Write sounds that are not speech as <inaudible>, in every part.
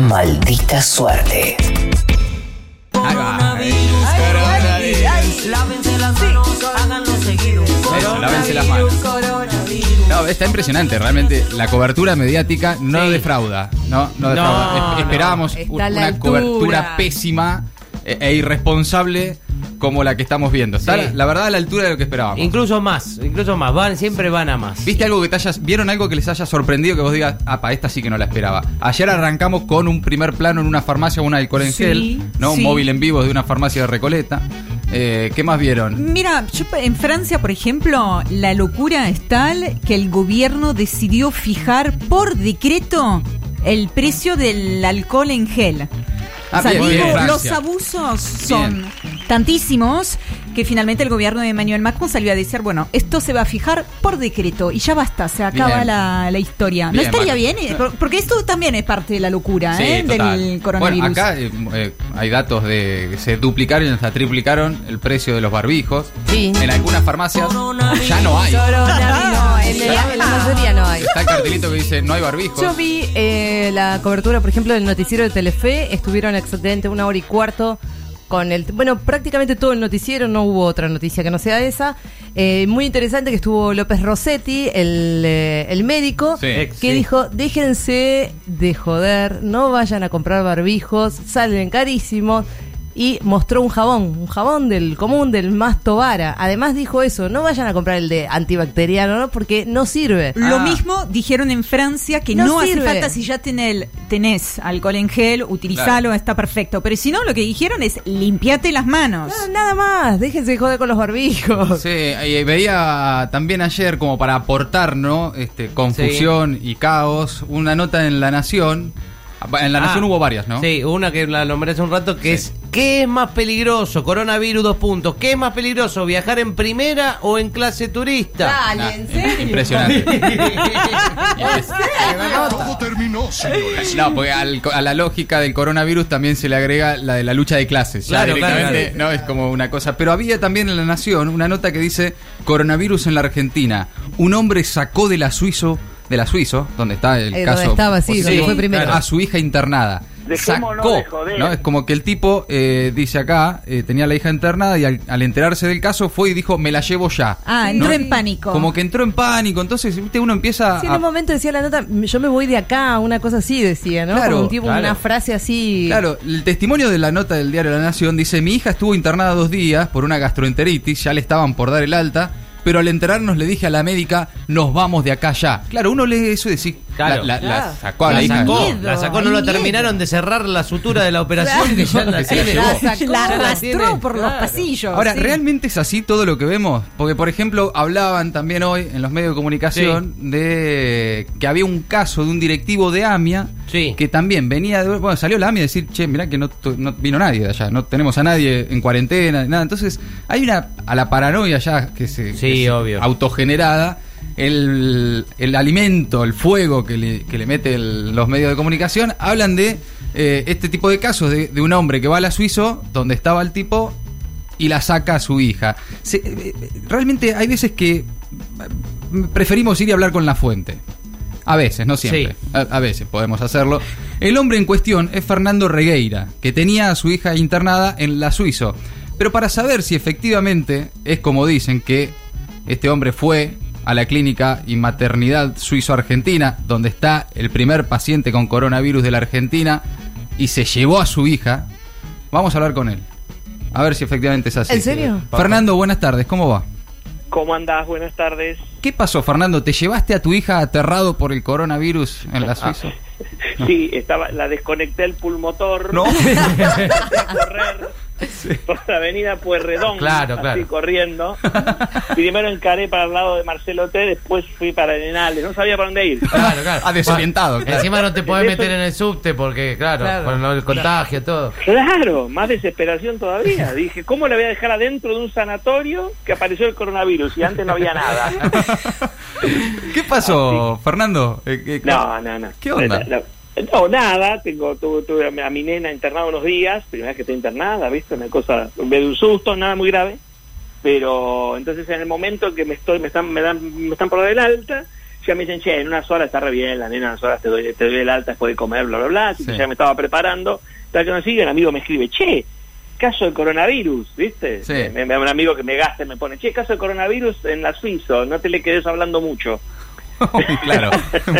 Maldita suerte. Ahí va. Lávense las manos, háganlo seguido. Eso, lávense las manos. No, está impresionante, realmente. La cobertura mediática no Sí. defrauda. No, no defrauda. Es- no. Esperábamos Está un- a la una altura. cobertura pésima e, e irresponsable como la que estamos viendo. Está, Sí. la, verdad, a la altura de lo que esperábamos. Incluso más, incluso más. Van, siempre van a más. ¿Viste algo que te hayas, vieron algo que les haya sorprendido que vos digas, apa, esta sí que no la esperaba? Ayer arrancamos con un primer plano en una farmacia, una alcohol en Sí, gel, ¿no? Un sí. móvil en vivo de una farmacia de Recoleta. Eh, ¿Qué más vieron? Mira, yo en Francia, por ejemplo, la locura es tal que el gobierno decidió fijar por decreto el precio del alcohol en gel. Ah, o sea, bien, digo, bien, los abusos son tantísimos que finalmente el gobierno de Emmanuel Macron salió a decir, bueno, esto se va a fijar por decreto y ya basta, se acaba la, la historia. ¿No estaría Macron. bien? Por- Porque esto también es parte de la locura Sí, ¿eh? del coronavirus. Bueno, acá eh, eh, hay datos de que se duplicaron y hasta triplicaron el precio de los barbijos. Sí. En algunas farmacias ya no hay. <laughs> No, en, la, en la mayoría no hay. Está el cartelito que dice no hay barbijos. Yo vi eh, la cobertura, por ejemplo, del noticiero de Telefe. Estuvieron exactamente una hora y cuarto con el... Bueno, prácticamente todo el noticiero, no hubo otra noticia que no sea esa. Eh, muy interesante que estuvo López Rossetti, el, eh, el médico, Sí. Que sí. dijo, déjense de joder, no vayan a comprar barbijos, salen carísimos. Y mostró un jabón, un jabón del común, del más Tobara. Además dijo eso, no vayan a comprar el de antibacteriano, ¿no? porque no sirve. Lo Ah. mismo dijeron en Francia que No no, hace falta si ya tenés, tenés alcohol en gel, utilizalo, está perfecto. Pero si no, lo que dijeron es limpiate las manos. No, nada más, déjense de joder con los barbijos. Sí, y veía también ayer como para aportar, ¿no? Este, confusión y caos, una nota en La Nación. En La Ah, Nación hubo varias, ¿no? Sí, una que la nombré hace un rato que Sí. es ¿qué es más peligroso? Coronavirus, dos puntos. ¿Qué es más peligroso? ¿Viajar en primera o en clase turista? Dale, Nah, ¿en serio? Impresionante. <laughs> Todo terminó, señores. No, porque al- a la lógica del coronavirus también se le agrega la de la lucha de clases. Ya Claro, claro, directamente, claro. No, es como una cosa. Pero había también en La Nación una nota que dice: Coronavirus en la Argentina. Un hombre sacó de la Suizo, de la Suizo, donde está el Eh, caso. donde estaba, sí, donde fue primero. A su hija internada. Dejémonos Sacó, de joder. ¿no? Es como que el tipo eh, dice acá, eh, tenía la hija internada y al, al enterarse del caso fue y dijo, me la llevo ya. Ah, entró en pánico. Como que entró en pánico, entonces ¿viste? uno empieza Sí, en a, un momento decía la nota, yo me voy de acá, una cosa así decía, ¿no? Claro, Como un tipo, claro. una frase así. Claro, el testimonio de la nota del diario La Nación dice, mi hija estuvo internada dos días por una gastroenteritis, ya le estaban por dar el alta, pero al enterarnos le dije a la médica, nos vamos de acá ya. Claro, uno lee eso y decís, Claro. la, la- la sacó a la La hija. sacó, la sacó, no la miedo. terminaron de cerrar la sutura de la operación Claro. que ya <laughs> la la tiene. arrastró por los pasillos. Ahora, sí. ¿realmente es así todo lo que vemos? Porque, por ejemplo, hablaban también hoy en los medios de comunicación de que había un caso de un directivo de AMIA Sí. que también venía de... Bueno, salió la AMIA a decir, che, mirá que no, no vino nadie de allá, no tenemos a nadie en cuarentena, nada. Entonces, hay una... a la paranoia ya que se... Sí, que se obvio. autogenerada. El, el alimento, el fuego que le, que le mete el- los medios de comunicación, hablan de eh, este tipo de casos de, de un hombre que va a la Suizo, donde estaba el tipo, y la saca a su hija. Se- eh, eh, realmente hay veces que preferimos ir y hablar con la fuente. A veces, no siempre. Sí. A, a veces podemos hacerlo. El hombre en cuestión es Fernando Regueira, que tenía a su hija internada en la Suizo. Pero para saber si efectivamente es como dicen que este hombre fue a la clínica y maternidad suizo-argentina, donde está el primer paciente con coronavirus de la Argentina, y se llevó a su hija, vamos a hablar con él. A ver si efectivamente es así. ¿En serio? Fernando, buenas tardes, ¿cómo va? ¿Cómo andás? Buenas tardes. ¿Qué pasó, Fernando? ¿Te llevaste a tu hija aterrado por el coronavirus en la Suiza? <laughs> Sí, estaba, la desconecté el pulmotor. No. <laughs> correr <laughs> por la avenida Pueyrredón, Claro, así claro. corriendo. <laughs> Primero encaré para el lado de Marcelo T, después fui para Arenales. No sabía para dónde ir. Claro, claro. <laughs> Ah, desorientado, claro. Encima no te podés Eso- meter en el subte porque, claro, Claro. con el contagio, todo. Claro, más desesperación todavía. Dije, ¿cómo la voy a dejar adentro de un sanatorio que apareció el coronavirus y antes no había nada? ¿Qué pasó, Fernando? Eh, eh, No, no, no. ¿Qué onda? La- la- <laughs> no, nada. Tengo, tuve, tuve a mi- nena internada unos días. Primera vez que está internada, ¿viste? Una cosa, en vez de un susto, nada muy grave. Pero entonces en el momento que me estoy, me están, me dan, me están por dar el alta, ya me dicen, che, en unas horas está re bien, la nena en unas horas te doy, te doy el alta después de comer, bla, bla, bla. Así que ya me estaba preparando. Tal que no sigue, el amigo me escribe, che, caso de coronavirus, ¿viste? Sí. Me, me- un amigo que me gasta y me pone, che, caso de coronavirus en la Suizo, no te le quedes hablando mucho. <laughs> claro.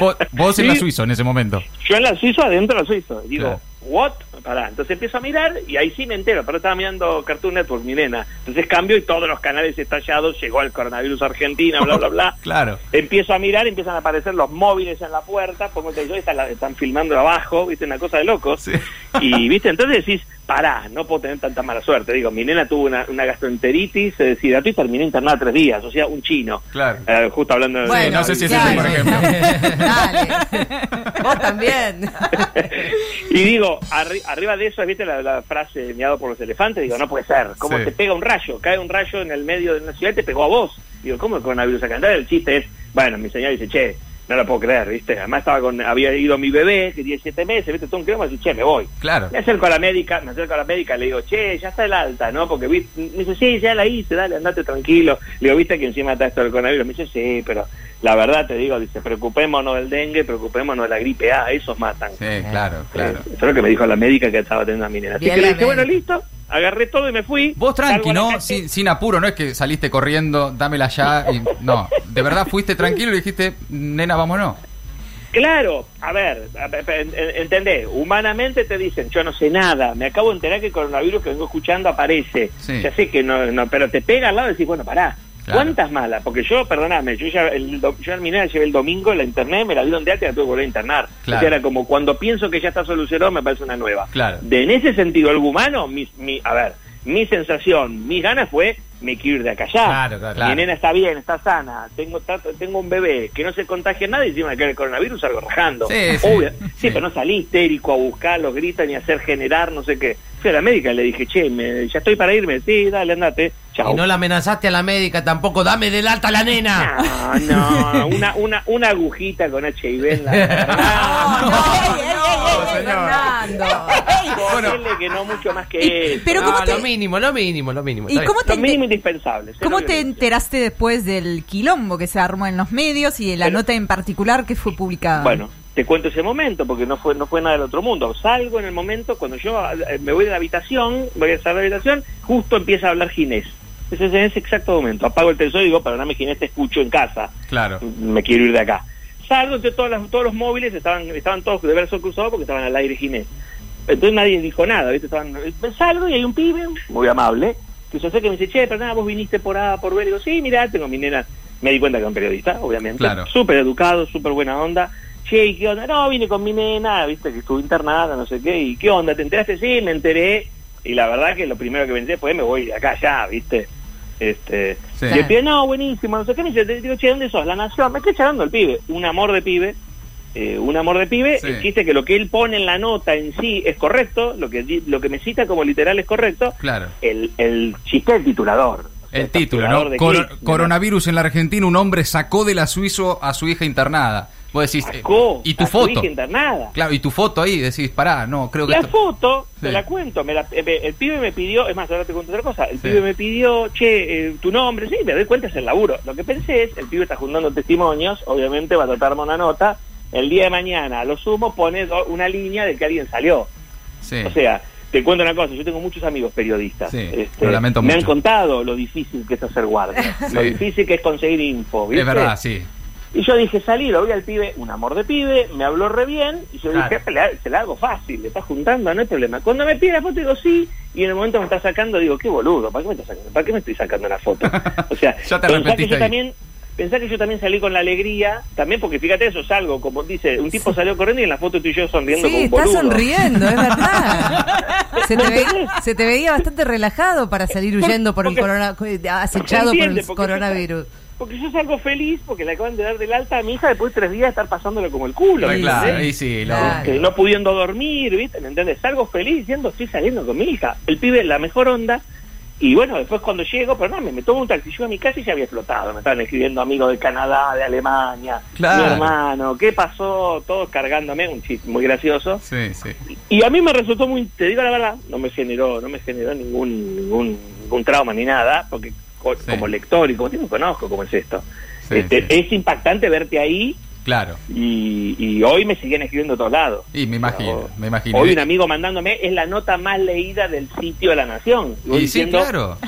Vos, vos en la. Suizo en ese momento. Yo en la Suizo, adentro de la Suizo. Digo, Claro. ¿What? Pará. Entonces empiezo a mirar y ahí sí me entero, pero estaba mirando Cartoon Network, mi nena. Entonces cambio y todos los canales estallados, llegó el coronavirus Argentina, bla, bla, bla. <laughs> Claro. Empiezo a mirar, empiezan a aparecer los móviles en la puerta, pongo el televisor y están, filmando abajo, viste, una cosa de locos. Sí. Y, <laughs> viste, entonces decís, pará, no puedo tener tanta mala suerte. Digo, mi nena tuvo una, una gastroenteritis, se deshidrató y terminó internada tres días, o sea, un chino. Claro. Eh, justo hablando de... Sí, no sé si es ese, por ejemplo. <laughs> Dale. Vos también. y digo, arri- arriba de eso, ¿viste la, la frase miado por los elefantes? Digo, no puede ser. ¿Cómo Sí. te pega un rayo? Cae un rayo en el medio de una ciudad y te pegó a vos. Digo, ¿cómo el coronavirus acá? Entonces el chiste es, bueno, mi señora dice, che, no lo puedo creer, ¿viste? Además estaba con, había ido mi bebé, que tiene siete meses, ¿viste? Todo un kilómetro y che, me voy. Claro. Me acerco a la médica, me acerco a la médica, le digo, che, ya está el alta, ¿no? Porque vi- me dice, sí, ya la hice, dale, andate tranquilo. Le digo, viste que encima está esto del coronavirus. Me dice, sí, pero la verdad te digo, dice, preocupémonos del dengue, preocupémonos de la gripe A, esos matan. Sí, claro, claro. Eh, Eso es lo que me dijo la médica que estaba teniendo a mi nena. Así Bien que le dije, bueno, listo, agarré todo y me fui. Vos tranqui, ¿no? Sin, sin apuro, no es que saliste corriendo, dámela ya. Y, no, de verdad fuiste tranquilo y dijiste, nena, vámonos. Claro, a ver, entendés, humanamente te dicen, yo no sé nada, me acabo de enterar que el coronavirus que vengo escuchando aparece, Sí. ya sé que no, no, pero te pega al lado y decís, bueno, pará, Claro. ¿cuántas malas? Porque yo, perdóname, yo ya, el, yo a mi nena la llevé el domingo la internet, me la dieron de alta y la tuve que volver a internar. Claro. O sea, era como cuando pienso que ya está solucionado, me parece una nueva. Claro. De, en ese sentido, algo humano, mi, mi- a ver, mi sensación, mis ganas fue, me quiero ir de acá. Claro, claro. Mi nena está bien, está sana, tengo tengo un bebé que no se contagia nada y encima de que el coronavirus salgo rajando. Sí, sí. Obvio. Sí, Sí. pero no salí histérico a buscarlo, gritan y hacer generar, no sé qué. Fui a la médica y le dije, che, me- ya estoy para irme. Sí, dale, andate. Chao. Y no la amenazaste a la médica tampoco, dame del alta a la nena. No, no, una, una, una agujita con HIV en la. <laughs> No, no, señor. Fernando. Que no mucho más que Y- eso. pero No, ¿cómo te- lo mínimo, lo mínimo, lo mínimo. ¿Y está bien. cómo te, Lo mínimo indispensable. cero cómo te violencia. enteraste después del quilombo que se armó en los medios y de la Pero- nota en particular que fue publicada? Bueno, te cuento ese momento porque no fue no fue nada del otro mundo. Salgo en el momento cuando yo eh, me voy de la habitación, voy a salir de la habitación, justo empieza a hablar Ginés. Ese es en ese exacto momento. Apago el televisor y digo, perdóname Ginés, te escucho en casa. Claro. Me quiero ir de acá. Salgo, entonces todas las- todos los móviles estaban estaban todos de verso cruzado porque estaban al aire Ginés. Entonces nadie dijo nada, ¿viste? Estaban, eh, salgo y hay un pibe, muy amable, que se acerca y me dice, che, perdona, vos viniste por A, por B. Le digo, sí, mirá, tengo mi nena. Me di cuenta que era un periodista, obviamente. Claro. Súper educado, súper buena onda. Che, ¿y qué onda? No, vine con mi nena, viste, que estuvo internada, no sé qué. ¿Y qué onda? ¿Te enteraste? Sí, me enteré. Y la verdad que lo primero que pensé fue, me voy de acá ya, viste. Este, Sí. Y el pibe, no, buenísimo, no sé qué. Me dice, te digo, che, ¿dónde sos? La Nación. Me estoy charlando el pibe. Un amor de pibe. eh, un amor de pibe. Sí. El chiste que lo que él pone en la nota en sí es correcto. Lo que, lo que me cita como literal es correcto. Claro. El, el chiste del titulador. El título, ¿no? coronavirus en la Argentina, un hombre sacó de la Suizo a su hija internada. Vos decís, eh, y tu foto. internada. Claro, y tu foto ahí, decís, pará, no, creo que La esto- foto, te Sí. la cuento, me la- eh, el pibe me pidió, es más, ahora te cuento otra cosa, el Sí. pibe me pidió, che, eh, tu nombre, sí, me doy cuenta, es el laburo. Lo que pensé es, el pibe está juntando testimonios, obviamente va a tratarme una nota, el día de mañana, a lo sumo, pone una línea de que alguien salió. Sí. O sea, te cuento una cosa, yo tengo muchos amigos periodistas. Sí, lo lamento me han mucho. contado lo difícil que es hacer guardia, <laughs> lo difícil que es conseguir info, ¿viste? es verdad, sí. Y yo dije, salí, lo vi al pibe, un amor de pibe, me habló re bien, y yo Claro. dije, "Se la- se la hago fácil, le está juntando, no hay problema. Cuando me pide la foto, digo, sí, y en el momento me está sacando, digo, qué boludo, ¿para qué me, está sacando? ¿Para qué me estoy sacando la foto? <laughs> O sea, Ya te pensá que yo ahí. también... Pensá que yo también salí con la alegría, también porque fíjate eso, salgo, como dice, un tipo salió corriendo y en la foto tú y yo sonriendo como Sí, un estás boludo. sonriendo, es verdad. <laughs> Se te, ve- se te veía bastante relajado para salir huyendo por el corona, acechado por el coronavirus. Porque yo salgo feliz porque le acaban de dar del alta a mi hija después de tres días de estar pasándolo como el culo. Ay, ¿me claro, ahí sí, lo- Claro. no pudiendo dormir, ¿viste? ¿Me entiendes? Salgo feliz diciendo estoy saliendo con mi hija. El pibe, la mejor onda. Y bueno, después cuando llego, pero no, me, me tomo un taxi, llego a mi casa y ya había explotado. Me estaban escribiendo amigos de Canadá, de Alemania, Claro. mi hermano, ¿qué pasó? Todos cargándome, un chiste muy gracioso. Sí, sí. Y a mí me resultó muy, te digo la verdad, no me generó, no me generó ningún, ningún, ningún trauma ni nada, porque Sí. como lector y como tipo conozco cómo es esto. Sí, Este, sí. Es impactante verte ahí Claro. y, y hoy me siguen escribiendo de todos lados. Y me imagino, me imagino. Hoy un amigo mandándome es la nota más leída del sitio de la Nación. Y Y sí, diciendo, claro.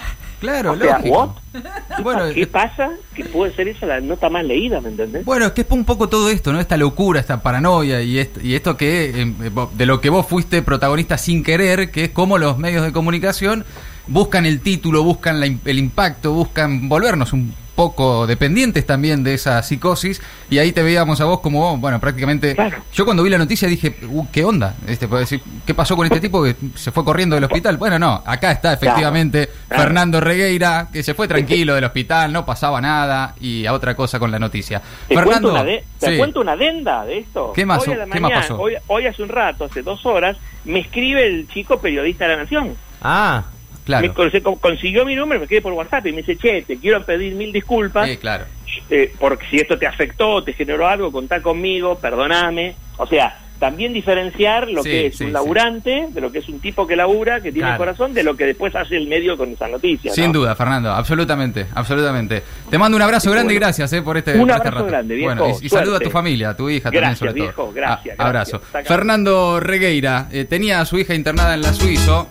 Claro, <laughs> o sea, lógico. <laughs> Bueno, ¿Qué eh, pasa? Que puede ser esa la nota más leída, ¿me entendés? Bueno, es que es un poco todo esto, ¿no? Esta locura, esta paranoia y esto, y esto que eh, eh, de lo que vos fuiste protagonista sin querer, que es como los medios de comunicación buscan el título, buscan la el impacto, buscan volvernos un poco dependientes también de esa psicosis y ahí te veíamos a vos como, bueno, prácticamente... Claro. Yo cuando vi la noticia dije, "Uh, ¿qué onda? Este, puedo decir, ¿Qué pasó con este tipo que se fue corriendo del hospital? Bueno, no, acá está efectivamente Claro. Fernando Regueira, que se fue tranquilo del hospital, no pasaba nada y a otra cosa con la noticia. Te, Fernando, cuento una, de- te sí. cuento una adenda de esto. ¿Qué más- Hoy, a la qué más pasó? Hoy, hoy hace un rato, hace dos horas, me escribe el chico periodista de la Nación. Ah, Claro. Me consiguió mi número, me escribe por WhatsApp y me dice, che, te quiero pedir mil disculpas. Sí, claro. eh, porque si esto te afectó, te generó algo, contá conmigo, perdoname. O sea, también diferenciar lo Sí, que es sí, un sí. laburante, de lo que es un tipo que labura, que tiene Claro. corazón, de lo que después hace el medio con esa noticia. Sin ¿no? duda, Fernando, absolutamente, absolutamente. Te mando un abrazo grande y gracias eh, por este, Un por este abrazo rato. grande, viejo, Bueno, y, y saluda a tu familia, a tu hija también sobre todo. viejo, gracias, Ah, abrazo. gracias. Saca- Fernando Regueira eh, tenía a su hija internada en la Suizo.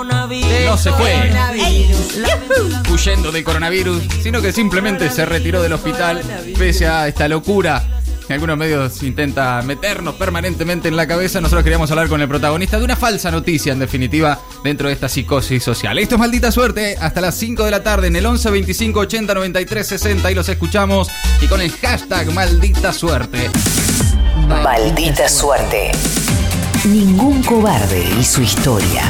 Coronavirus. No se fue Coronavirus. huyendo del coronavirus, sino que simplemente se retiró del hospital pese a esta locura que algunos medios intentan meternos permanentemente en la cabeza. Nosotros queríamos hablar con el protagonista de una falsa noticia, en definitiva, dentro de esta psicosis social. Esto es Maldita Suerte, hasta las 5 de la tarde en el 11 25 80 93 60 y los escuchamos y con el hashtag Maldita Suerte. Maldita suerte. Ningún cobarde y su historia.